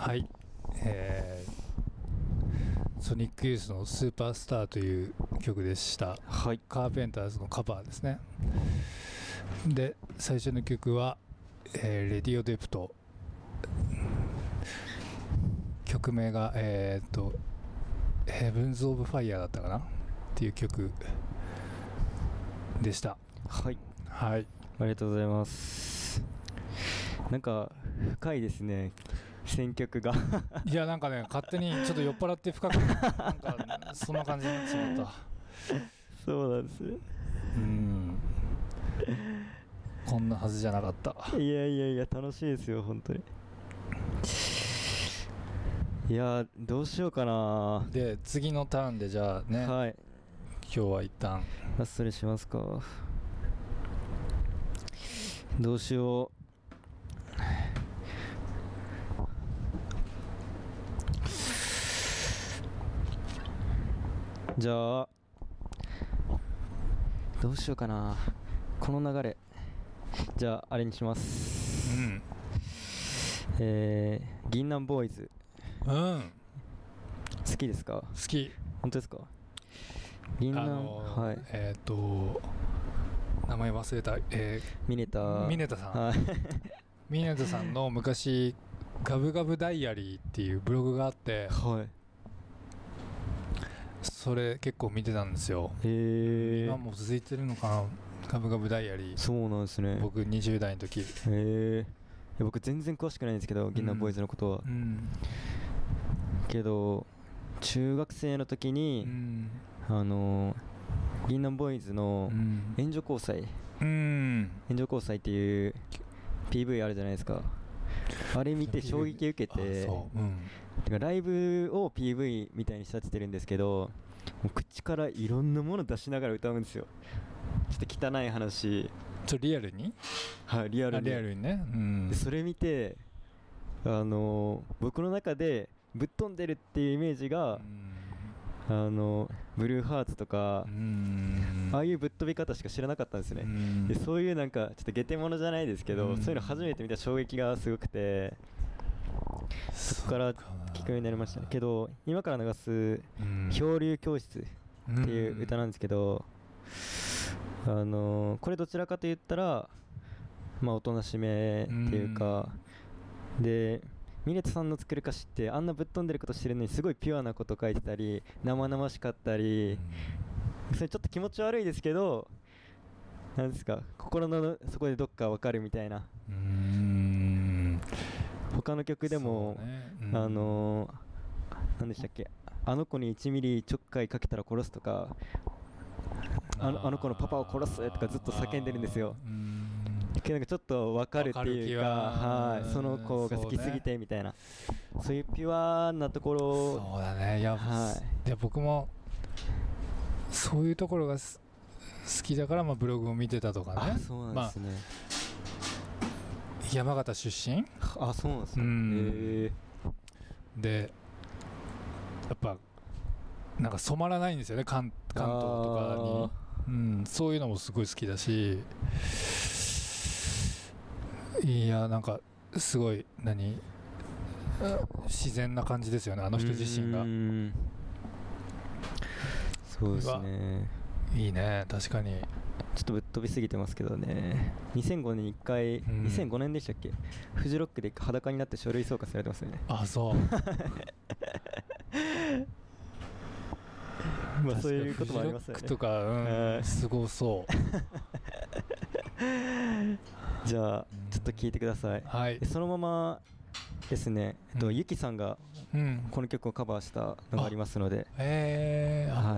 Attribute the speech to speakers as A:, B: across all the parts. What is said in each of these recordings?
A: はい、えー、 Sonic Youth の Superstar という曲でした。
B: はい
A: Carpenters のカバーですね。で、最初の曲は、えー Radio Dept.。曲名が、えーっと、 Heaven's on Fire だったかな？っていう曲でした。
B: はい
A: はい。
B: ありがとうございますなんか深いですね選曲が。
A: いや、なんかね、勝手にちょっと酔っ払って深く、なんか、そんな感じになってしまった。
B: そうなんです。
A: うん。こんなはずじゃなかった。
B: いやいやいや楽しいですよ本当に。いやーどうしようかな。
A: で、次のターンでじゃあね、
B: はい。
A: 今日は一旦、
B: ラストにしますか。どうしよじゃあどうしようかな。この流れ。じゃああれにします。
A: うん。
B: えー、銀杏ボーイズ。
A: うん。
B: 好きですか？
A: 好き。
B: 本当ですか？銀杏、
A: あのー
B: はい。
A: えっ、と、名前忘れた。え
B: ミネタ。
A: ー、ミネタさん。
B: はい。
A: ミネタさんの昔、ガブガブダイアリーっていうブログがあって、
B: はい
A: それ結構見てたんですよ。
B: へえ
A: 今も続いてるのかなガブガブダイアリー。
B: そうなんですね
A: 僕20代の時。
B: へえ僕全然詳しくないんですけど銀杏ボーイズのことは、
A: うん。
B: けど中学生の時
A: う
B: に、
A: ん。
B: あのー銀杏ボーイズの
A: うん。
B: 援助交際
A: うん。
B: 援助交際っていう PV あるじゃないですかあれ見て衝撃受けて
A: う。うん。
B: だからライブを PV みたいに仕立ててるんですけど口からいろんなもの出しながら歌うんですよちょっと汚い話
A: ちょ、リアルに？
B: はいリアルに
A: あリアルにね。うん
B: で。それ見てあのー僕の中でぶっ飛んでるっていうイメージが、
A: うん
B: あのブルーハーツとか
A: う、ん。
B: ああいうぶっ飛び方しか知らなかったんですよね、
A: うん。
B: でそういうなんかちょっとゲテモノじゃないですけど、
A: うん。
B: そういうの初めて見た衝撃がすごくてそこから聞くようになりましたね。けど今から流す
A: うん「
B: 漂流教室」っていう歌なんですけど、あのーこれどちらかと言ったらまあおとなしめっていうか、でミネタさんの作る歌詞ってあんなぶっ飛んでることしてるのにすごいピュアなこと書いてたり生々しかったり、それちょっと気持ち悪いですけどなんですか心のそこでどっかわかるみたいな。
A: うん。
B: 他の曲でも、
A: ね。うん。
B: あのー、何でしたっけあの子に1ミリちょっかいかけたら殺すとかあのあの子のパパを殺すとかずっと叫んでるんですよ。
A: うん。
B: けどなんかちょっと分かるっていうか
A: は。
B: はい、その子が好きすぎてみたいな。そう,、いうピュアなところ
A: そうだね。いや,、、
B: はい。
A: や僕もそういうところがす好きだから、まあ、ブログを見てたとかね。
B: あそうなんですね、
A: まあ、山形出身？
B: あそうなんですね
A: うん。でやっぱなんか染まらないんですよね。関関東とかに、うん、そういうのもすごい好きだし。いやなんかすごい何？自然な感じですよね。あの人自身が
B: そうですね。
A: いいね確かに。
B: ちょっとぶっ飛びすぎてますけどね。2005年に1回、
A: うん。
B: 2005年でしたっけ？フジロックで裸になって書類送還されてますよね。
A: あそう。
B: まあそういうこともありますよね。
A: フジロックとか、うん、
B: はい。
A: すごそう。
B: じゃあちょっと聞いてください。
A: はい。
B: で、そのままですね、えっと
A: うん。
B: ゆきさんが
A: うん、
B: この曲をカバーしたのがありますので。
A: えー、あ、
B: はい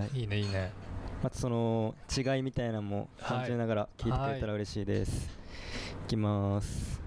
B: またその違いみたいなのも感じながら聞いてくれたら嬉しいです、い、きます